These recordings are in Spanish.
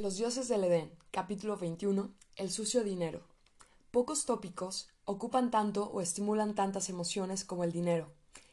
Los dioses del Edén, capítulo 21, El sucio dinero. Pocos tópicos ocupan tanto o estimulan tantas emociones como el dinero.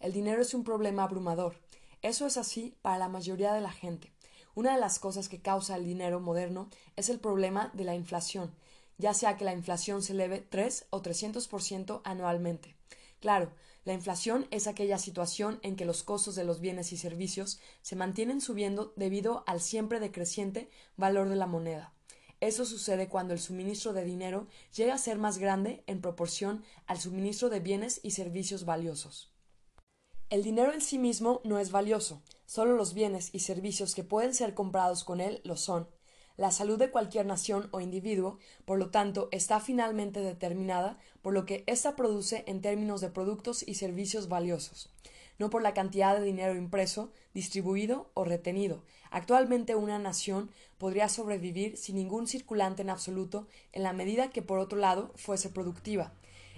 El dinero es un problema abrumador. Eso es así para la mayoría de la gente. Una de las cosas que causa el dinero moderno es el problema de la inflación, ya sea que la inflación se eleve 3 o 300% anualmente. Claro, la inflación es aquella situación en que los costos de los bienes y servicios se mantienen subiendo debido al siempre decreciente valor de la moneda. Eso sucede cuando el suministro de dinero llega a ser más grande en proporción al suministro de bienes y servicios valiosos. El dinero en sí mismo no es valioso, solo los bienes y servicios que pueden ser comprados con él lo son. La salud de cualquier nación o individuo, por lo tanto, está finalmente determinada por lo que ésta produce en términos de productos y servicios valiosos, no por la cantidad de dinero impreso, distribuido o retenido. Actualmente una nación podría sobrevivir sin ningún circulante en absoluto en la medida que, por otro lado, fuese productiva.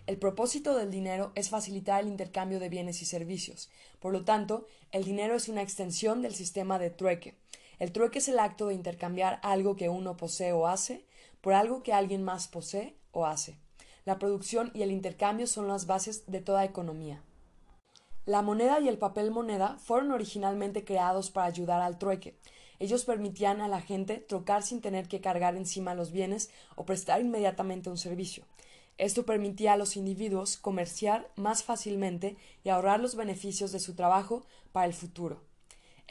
El propósito del dinero es facilitar el intercambio de bienes y servicios. Por lo tanto, el dinero es una extensión del sistema de trueque. El trueque es el acto de intercambiar algo que uno posee o hace por algo que alguien más posee o hace. La producción y el intercambio son las bases de toda economía. La moneda y el papel moneda fueron originalmente creados para ayudar al trueque. Ellos permitían a la gente trocar sin tener que cargar encima los bienes o prestar inmediatamente un servicio. Esto permitía a los individuos comerciar más fácilmente y ahorrar los beneficios de su trabajo para el futuro.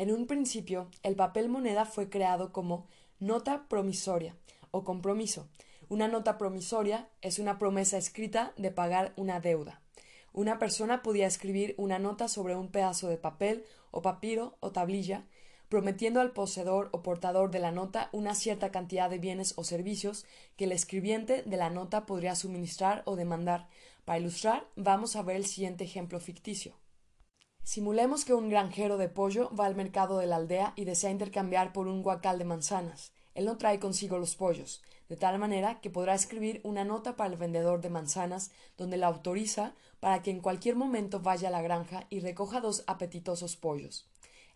En un principio, el papel moneda fue creado como nota promisoria o compromiso. Una nota promisoria es una promesa escrita de pagar una deuda. Una persona podía escribir una nota sobre un pedazo de papel o papiro o tablilla, prometiendo al poseedor o portador de la nota una cierta cantidad de bienes o servicios que el escribiente de la nota podría suministrar o demandar. Para ilustrar, vamos a ver el siguiente ejemplo ficticio. Simulemos que un granjero de pollo va al mercado de la aldea y desea intercambiar por un guacal de manzanas. Él no trae consigo los pollos, de tal manera que podrá escribir una nota para el vendedor de manzanas donde la autoriza para que en cualquier momento vaya a la granja y recoja dos apetitosos pollos.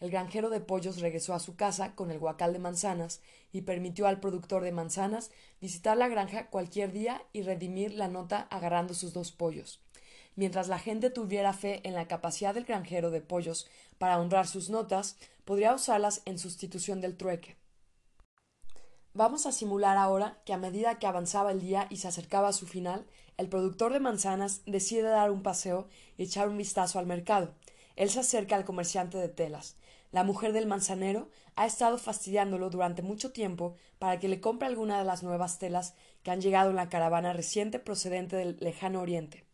El granjero de pollos regresó a su casa con el guacal de manzanas y permitió al productor de manzanas visitar la granja cualquier día y redimir la nota agarrando sus dos pollos. Mientras la gente tuviera fe en la capacidad del granjero de pollos para honrar sus notas, podría usarlas en sustitución del trueque. Vamos a simular ahora que a medida que avanzaba el día y se acercaba a su final, el productor de manzanas decide dar un paseo y echar un vistazo al mercado. Él se acerca al comerciante de telas. La mujer del manzanero ha estado fastidiándolo durante mucho tiempo para que le compre alguna de las nuevas telas que han llegado en la caravana reciente procedente del lejano oriente.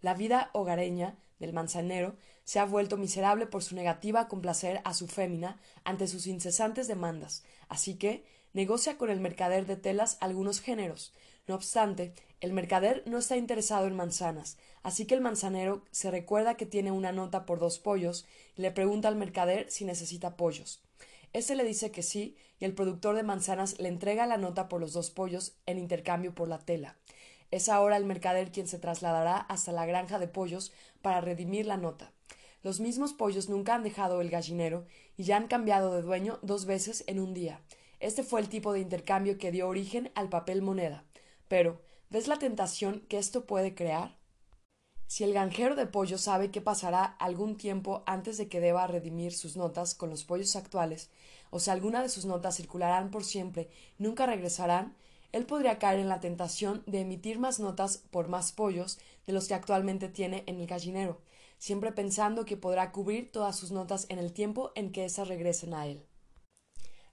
La vida hogareña del manzanero se ha vuelto miserable por su negativa a complacer a su fémina ante sus incesantes demandas, así que negocia con el mercader de telas algunos géneros. No obstante, el mercader no está interesado en manzanas, así que el manzanero se recuerda que tiene una nota por dos pollos y le pregunta al mercader si necesita pollos. Este le dice que sí, y el productor de manzanas le entrega la nota por los dos pollos en intercambio por la tela. Es ahora el mercader quien se trasladará hasta la granja de pollos para redimir la nota. Los mismos pollos nunca han dejado el gallinero y ya han cambiado de dueño dos veces en un día. Este fue el tipo de intercambio que dio origen al papel moneda. Pero, ¿ves la tentación que esto puede crear? Si el granjero de pollos sabe que pasará algún tiempo antes de que deba redimir sus notas con los pollos actuales, o si alguna de sus notas circularán por siempre nunca regresarán, él podría caer en la tentación de emitir más notas por más pollos de los que actualmente tiene en el gallinero, siempre pensando que podrá cubrir todas sus notas en el tiempo en que éstas regresen a él.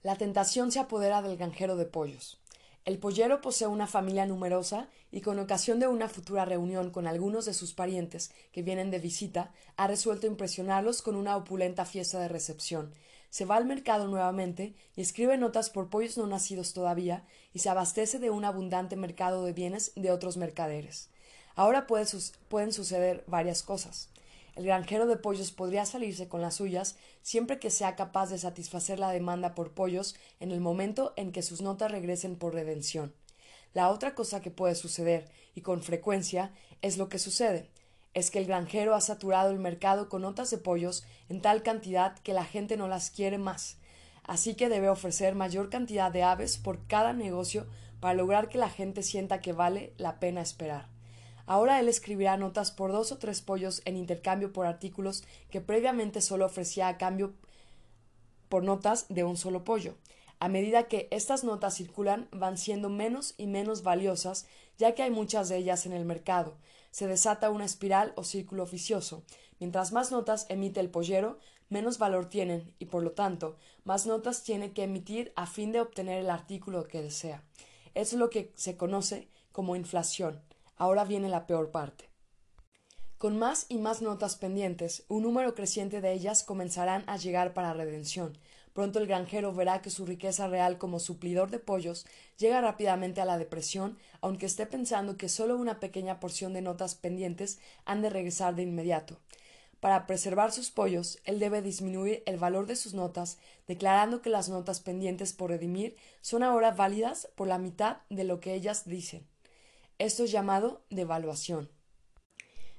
La tentación se apodera del granjero de pollos. El pollero posee una familia numerosa y con ocasión de una futura reunión con algunos de sus parientes que vienen de visita, ha resuelto impresionarlos con una opulenta fiesta de recepción, se va al mercado nuevamente y escribe notas por pollos no nacidos todavía y se abastece de un abundante mercado de bienes de otros mercaderes. Ahora pueden suceder varias cosas. El granjero de pollos podría salirse con las suyas siempre que sea capaz de satisfacer la demanda por pollos en el momento en que sus notas regresen por redención. La otra cosa que puede suceder, y con frecuencia, es lo que sucede es que el granjero ha saturado el mercado con notas de pollos en tal cantidad que la gente no las quiere más. así que debe ofrecer mayor cantidad de aves por cada negocio para lograr que la gente sienta que vale la pena esperar. Ahora él escribirá notas por dos o tres pollos en intercambio por artículos que previamente solo ofrecía a cambio por notas de un solo pollo. A medida que estas notas circulan, van siendo menos y menos valiosas, ya que hay muchas de ellas en el mercado. Se desata una espiral o círculo vicioso. Mientras más notas emite el pollero, menos valor tienen y, por lo tanto, más notas tiene que emitir a fin de obtener el artículo que desea. Es lo que se conoce como inflación. Ahora viene la peor parte. Con más y más notas pendientes, un número creciente de ellas comenzarán a llegar para redención. Pronto el granjero verá que su riqueza real como suplidor de pollos llega rápidamente a la depresión, aunque esté pensando que solo una pequeña porción de notas pendientes han de regresar de inmediato. Para preservar sus pollos, él debe disminuir el valor de sus notas, declarando que las notas pendientes por redimir son ahora válidas por la mitad de lo que ellas dicen. Esto es llamado devaluación.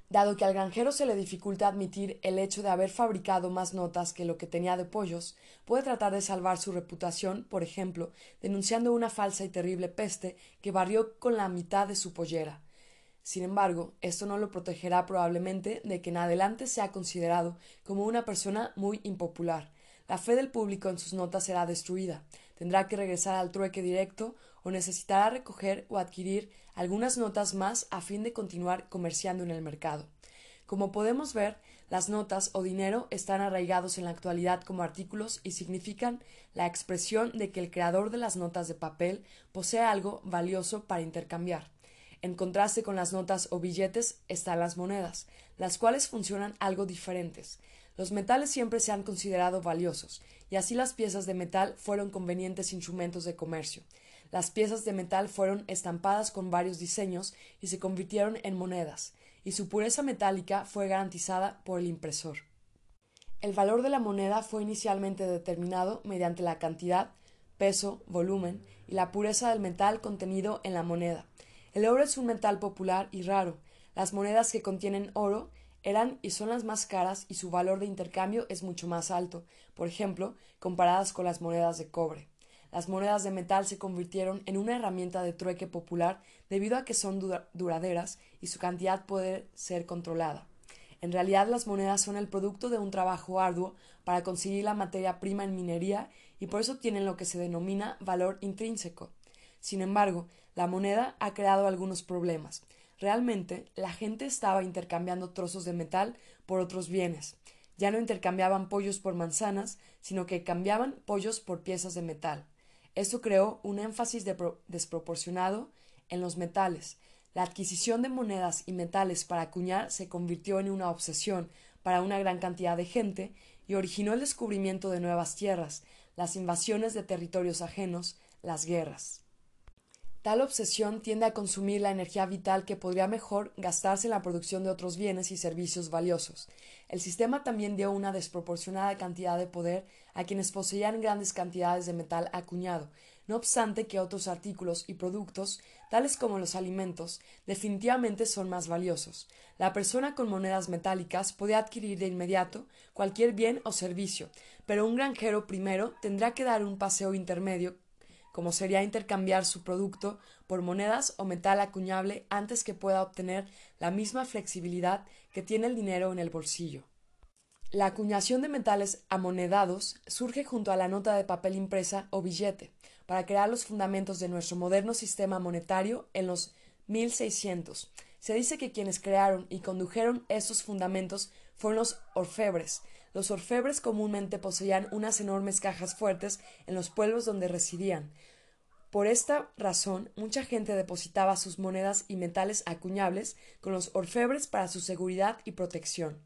Dado que al granjero se le dificulta admitir el hecho de haber fabricado más notas que lo que tenía de pollos, puede tratar de salvar su reputación, por ejemplo, denunciando una falsa y terrible peste que barrió con la mitad de su pollera. Sin embargo, esto no lo protegerá probablemente de que en adelante sea considerado como una persona muy impopular. La fe del público en sus notas será destruida. Tendrá que regresar al trueque directo o necesitará recoger o adquirir algunas notas más a fin de continuar comerciando en el mercado. Como podemos ver, las notas o dinero están arraigados en la actualidad como artículos y significan la expresión de que el creador de las notas de papel posee algo valioso para intercambiar. En contraste con las notas o billetes están las monedas, las cuales funcionan algo diferentes. Los metales siempre se han considerado valiosos, y así las piezas de metal fueron convenientes instrumentos de comercio. Las piezas de metal fueron estampadas con varios diseños y se convirtieron en monedas, y su pureza metálica fue garantizada por el impresor. El valor de la moneda fue inicialmente determinado mediante la cantidad, peso, volumen y la pureza del metal contenido en la moneda, el oro es un metal popular y raro. Las monedas que contienen oro eran y son las más caras y su valor de intercambio es mucho más alto, por ejemplo, comparadas con las monedas de cobre. Las monedas de metal se convirtieron en una herramienta de trueque popular debido a que son duraderas y su cantidad puede ser controlada. En realidad las monedas son el producto de un trabajo arduo para conseguir la materia prima en minería y por eso tienen lo que se denomina valor intrínseco. Sin embargo, la moneda ha creado algunos problemas. Realmente, la gente estaba intercambiando trozos de metal por otros bienes. Ya no intercambiaban pollos por manzanas, sino que cambiaban pollos por piezas de metal. Esto creó un énfasis desproporcionado en los metales. La adquisición de monedas y metales para acuñar se convirtió en una obsesión para una gran cantidad de gente y originó el descubrimiento de nuevas tierras, las invasiones de territorios ajenos, las guerras. Tal obsesión tiende a consumir la energía vital que podría mejor gastarse en la producción de otros bienes y servicios valiosos. El sistema también dio una desproporcionada cantidad de poder a quienes poseían grandes cantidades de metal acuñado, no obstante que otros artículos y productos, tales como los alimentos, definitivamente son más valiosos. La persona con monedas metálicas puede adquirir de inmediato cualquier bien o servicio, pero un granjero primero tendrá que dar un paseo intermedio como sería intercambiar su producto por monedas o metal acuñable antes que pueda obtener la misma flexibilidad que tiene el dinero en el bolsillo. La acuñación de metales amonedados surge junto a la nota de papel impresa o billete, para crear los fundamentos de nuestro moderno sistema monetario en los 1600. Se dice que quienes crearon y condujeron estos fundamentos fueron los orfebres, los orfebres comúnmente poseían unas enormes cajas fuertes en los pueblos donde residían. Por esta razón, mucha gente depositaba sus monedas y metales acuñables con los orfebres para su seguridad y protección.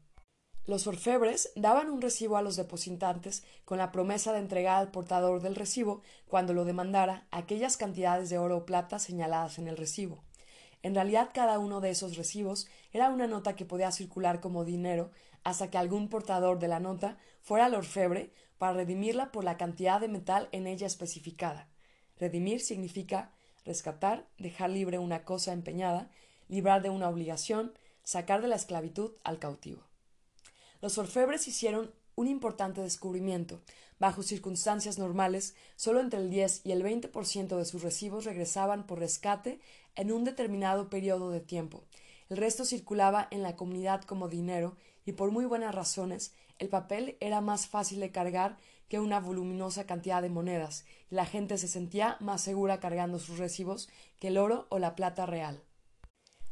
Los orfebres daban un recibo a los depositantes con la promesa de entregar al portador del recibo, cuando lo demandara, aquellas cantidades de oro o plata señaladas en el recibo. En realidad cada uno de esos recibos era una nota que podía circular como dinero hasta que algún portador de la nota fuera al orfebre para redimirla por la cantidad de metal en ella especificada. Redimir significa rescatar, dejar libre una cosa empeñada, librar de una obligación, sacar de la esclavitud al cautivo. Los orfebres hicieron un importante descubrimiento. Bajo circunstancias normales, solo entre el 10 y el 20% de sus recibos regresaban por rescate en un determinado periodo de tiempo. El resto circulaba en la comunidad como dinero y por muy buenas razones el papel era más fácil de cargar que una voluminosa cantidad de monedas, y la gente se sentía más segura cargando sus recibos que el oro o la plata real.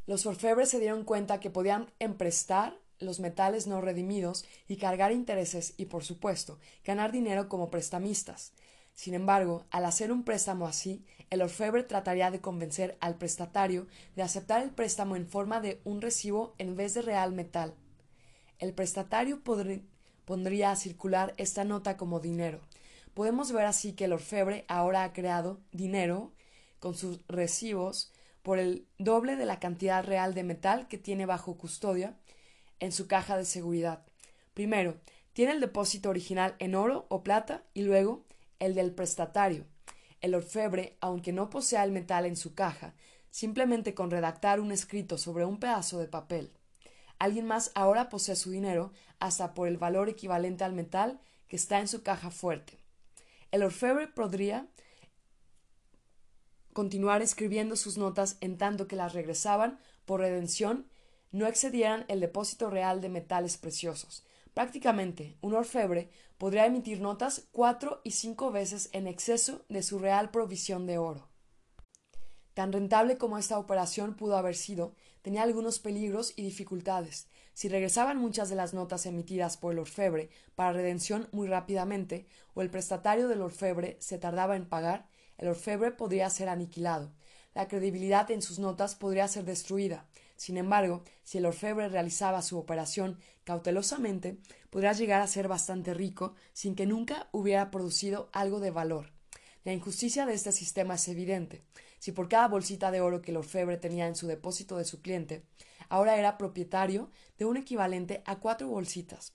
Los orfebres se dieron cuenta que podían emprestar los metales no redimidos y cargar intereses y, por supuesto, ganar dinero como prestamistas. Sin embargo, al hacer un préstamo así, el orfebre trataría de convencer al prestatario de aceptar el préstamo en forma de un recibo en vez de real metal. El prestatario pondría a circular esta nota como dinero. Podemos ver así que el orfebre ahora ha creado dinero con sus recibos por el doble de la cantidad real de metal que tiene bajo custodia en su caja de seguridad. Primero, tiene el depósito original en oro o plata y luego el del prestatario. El orfebre, aunque no posea el metal en su caja, simplemente con redactar un escrito sobre un pedazo de papel. Alguien más ahora posee su dinero hasta por el valor equivalente al metal que está en su caja fuerte. El orfebre podría continuar escribiendo sus notas en tanto que las regresaban por redención no excedieran el depósito real de metales preciosos. Prácticamente, un orfebre podría emitir notas cuatro y cinco veces en exceso de su real provisión de oro. Tan rentable como esta operación pudo haber sido, tenía algunos peligros y dificultades. Si regresaban muchas de las notas emitidas por el orfebre para redención muy rápidamente, o el prestatario del orfebre se tardaba en pagar, el orfebre podría ser aniquilado. La credibilidad en sus notas podría ser destruida. Sin embargo, si el orfebre realizaba su operación cautelosamente, podría llegar a ser bastante rico sin que nunca hubiera producido algo de valor. La injusticia de este sistema es evidente. Si por cada bolsita de oro que el orfebre tenía en su depósito de su cliente, ahora era propietario de un equivalente a cuatro bolsitas.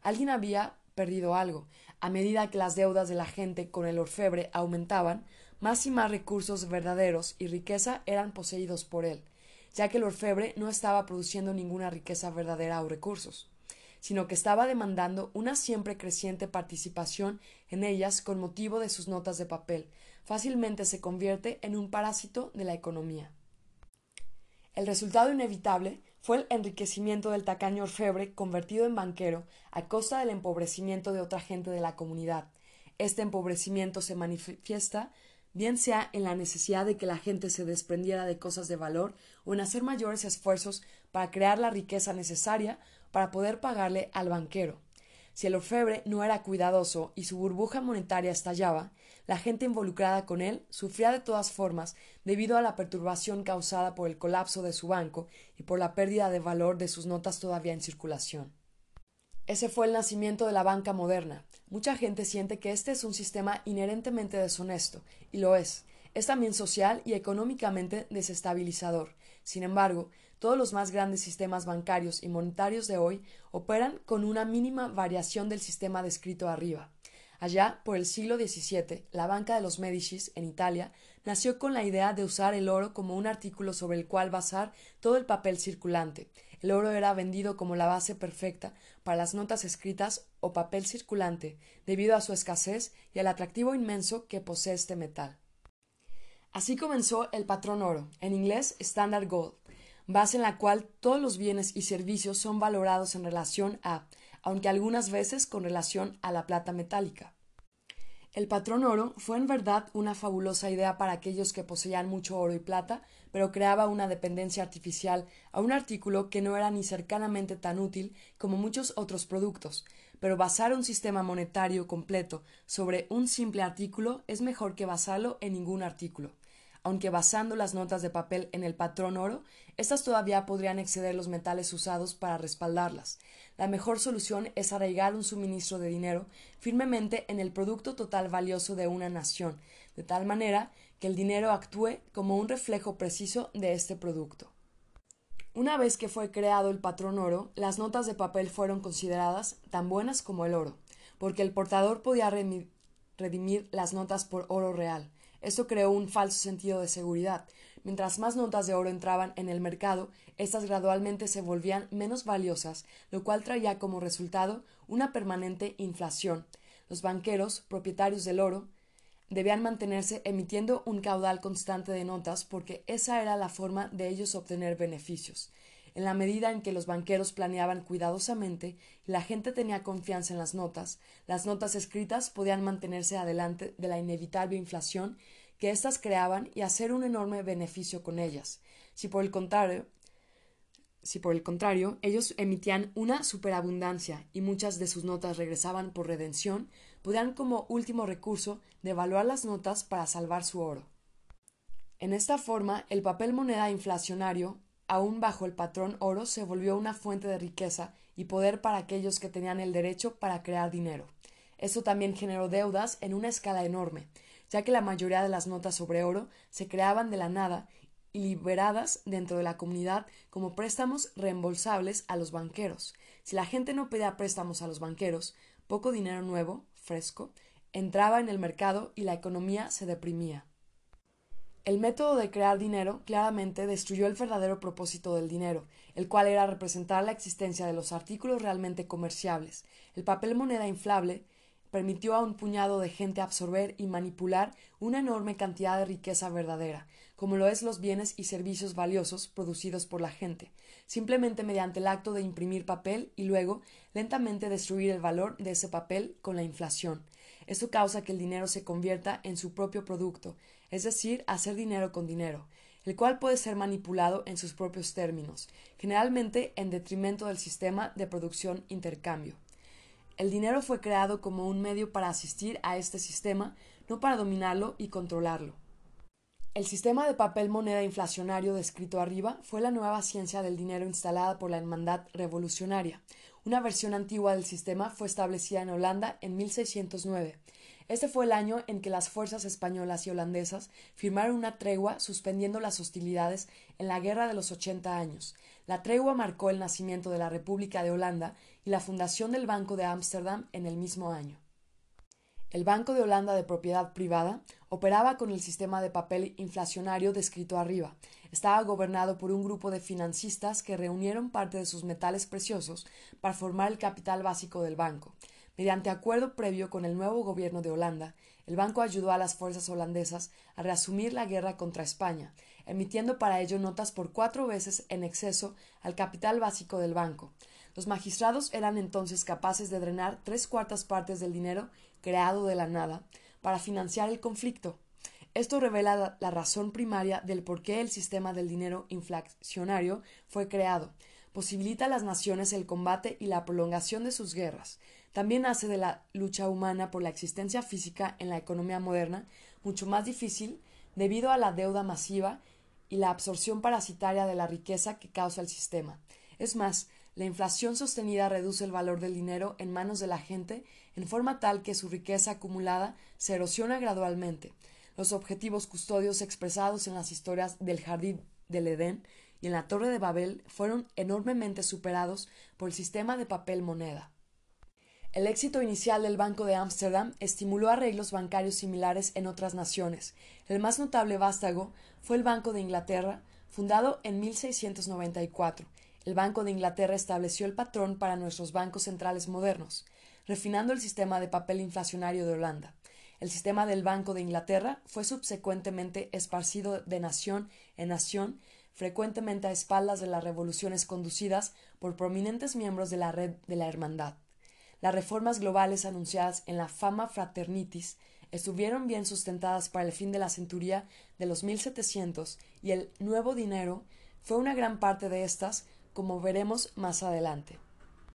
Alguien había perdido algo. A medida que las deudas de la gente con el orfebre aumentaban, más y más recursos verdaderos y riqueza eran poseídos por él ya que el orfebre no estaba produciendo ninguna riqueza verdadera o recursos, sino que estaba demandando una siempre creciente participación en ellas con motivo de sus notas de papel, fácilmente se convierte en un parásito de la economía. El resultado inevitable fue el enriquecimiento del tacaño orfebre convertido en banquero a costa del empobrecimiento de otra gente de la comunidad. Este empobrecimiento se manifiesta bien sea en la necesidad de que la gente se desprendiera de cosas de valor o en hacer mayores esfuerzos para crear la riqueza necesaria para poder pagarle al banquero. Si el orfebre no era cuidadoso y su burbuja monetaria estallaba, la gente involucrada con él sufría de todas formas debido a la perturbación causada por el colapso de su banco y por la pérdida de valor de sus notas todavía en circulación. Ese fue el nacimiento de la banca moderna. Mucha gente siente que este es un sistema inherentemente deshonesto, y lo es. Es también social y económicamente desestabilizador. Sin embargo, todos los más grandes sistemas bancarios y monetarios de hoy operan con una mínima variación del sistema descrito arriba. Allá, por el siglo XVII, la banca de los Médicis, en Italia, nació con la idea de usar el oro como un artículo sobre el cual basar todo el papel circulante. El oro era vendido como la base perfecta para las notas escritas o papel circulante, debido a su escasez y al atractivo inmenso que posee este metal. Así comenzó el patrón oro, en inglés Standard Gold, base en la cual todos los bienes y servicios son valorados en relación a, aunque algunas veces con relación a la plata metálica. El patrón oro fue en verdad una fabulosa idea para aquellos que poseían mucho oro y plata, pero creaba una dependencia artificial a un artículo que no era ni cercanamente tan útil como muchos otros productos. Pero basar un sistema monetario completo sobre un simple artículo es mejor que basarlo en ningún artículo aunque basando las notas de papel en el patrón oro, éstas todavía podrían exceder los metales usados para respaldarlas. La mejor solución es arraigar un suministro de dinero firmemente en el producto total valioso de una nación, de tal manera que el dinero actúe como un reflejo preciso de este producto. Una vez que fue creado el patrón oro, las notas de papel fueron consideradas tan buenas como el oro, porque el portador podía redimir las notas por oro real. Esto creó un falso sentido de seguridad. Mientras más notas de oro entraban en el mercado, éstas gradualmente se volvían menos valiosas, lo cual traía como resultado una permanente inflación. Los banqueros, propietarios del oro, debían mantenerse emitiendo un caudal constante de notas porque esa era la forma de ellos obtener beneficios. En la medida en que los banqueros planeaban cuidadosamente y la gente tenía confianza en las notas, las notas escritas podían mantenerse adelante de la inevitable inflación que éstas creaban y hacer un enorme beneficio con ellas. Si por el contrario, si por el contrario ellos emitían una superabundancia y muchas de sus notas regresaban por redención, podían como último recurso devaluar las notas para salvar su oro. En esta forma, el papel moneda inflacionario, aun bajo el patrón oro, se volvió una fuente de riqueza y poder para aquellos que tenían el derecho para crear dinero. Esto también generó deudas en una escala enorme, ya que la mayoría de las notas sobre oro se creaban de la nada y liberadas dentro de la comunidad como préstamos reembolsables a los banqueros. Si la gente no pedía préstamos a los banqueros, poco dinero nuevo, fresco, entraba en el mercado y la economía se deprimía. El método de crear dinero claramente destruyó el verdadero propósito del dinero, el cual era representar la existencia de los artículos realmente comerciables. El papel moneda inflable permitió a un puñado de gente absorber y manipular una enorme cantidad de riqueza verdadera, como lo es los bienes y servicios valiosos producidos por la gente, simplemente mediante el acto de imprimir papel y luego lentamente destruir el valor de ese papel con la inflación. Esto causa que el dinero se convierta en su propio producto, es decir, hacer dinero con dinero, el cual puede ser manipulado en sus propios términos, generalmente en detrimento del sistema de producción-intercambio. El dinero fue creado como un medio para asistir a este sistema, no para dominarlo y controlarlo. El sistema de papel moneda inflacionario descrito arriba fue la nueva ciencia del dinero instalada por la Hermandad Revolucionaria. Una versión antigua del sistema fue establecida en Holanda en 1609. Este fue el año en que las fuerzas españolas y holandesas firmaron una tregua suspendiendo las hostilidades en la Guerra de los Ochenta Años. La tregua marcó el nacimiento de la República de Holanda y la fundación del Banco de Ámsterdam en el mismo año. El Banco de Holanda de propiedad privada operaba con el sistema de papel inflacionario descrito arriba. Estaba gobernado por un grupo de financistas que reunieron parte de sus metales preciosos para formar el capital básico del banco. Mediante acuerdo previo con el nuevo gobierno de Holanda, el banco ayudó a las fuerzas holandesas a reasumir la guerra contra España, emitiendo para ello notas por cuatro veces en exceso al capital básico del banco. Los magistrados eran entonces capaces de drenar tres cuartas partes del dinero creado de la nada para financiar el conflicto. Esto revela la razón primaria del por qué el sistema del dinero inflacionario fue creado. Posibilita a las naciones el combate y la prolongación de sus guerras. También hace de la lucha humana por la existencia física en la economía moderna mucho más difícil debido a la deuda masiva y la absorción parasitaria de la riqueza que causa el sistema. Es más, la inflación sostenida reduce el valor del dinero en manos de la gente en forma tal que su riqueza acumulada se erosiona gradualmente. Los objetivos custodios expresados en las historias del jardín del Edén y en la Torre de Babel fueron enormemente superados por el sistema de papel moneda. El éxito inicial del Banco de Ámsterdam estimuló arreglos bancarios similares en otras naciones. El más notable vástago fue el Banco de Inglaterra, fundado en 1694, el Banco de Inglaterra estableció el patrón para nuestros bancos centrales modernos, refinando el sistema de papel inflacionario de Holanda. El sistema del Banco de Inglaterra fue subsecuentemente esparcido de nación en nación, frecuentemente a espaldas de las revoluciones conducidas por prominentes miembros de la red de la Hermandad. Las reformas globales anunciadas en la Fama Fraternitis estuvieron bien sustentadas para el fin de la centuria de los 1700 y el nuevo dinero fue una gran parte de estas como veremos más adelante.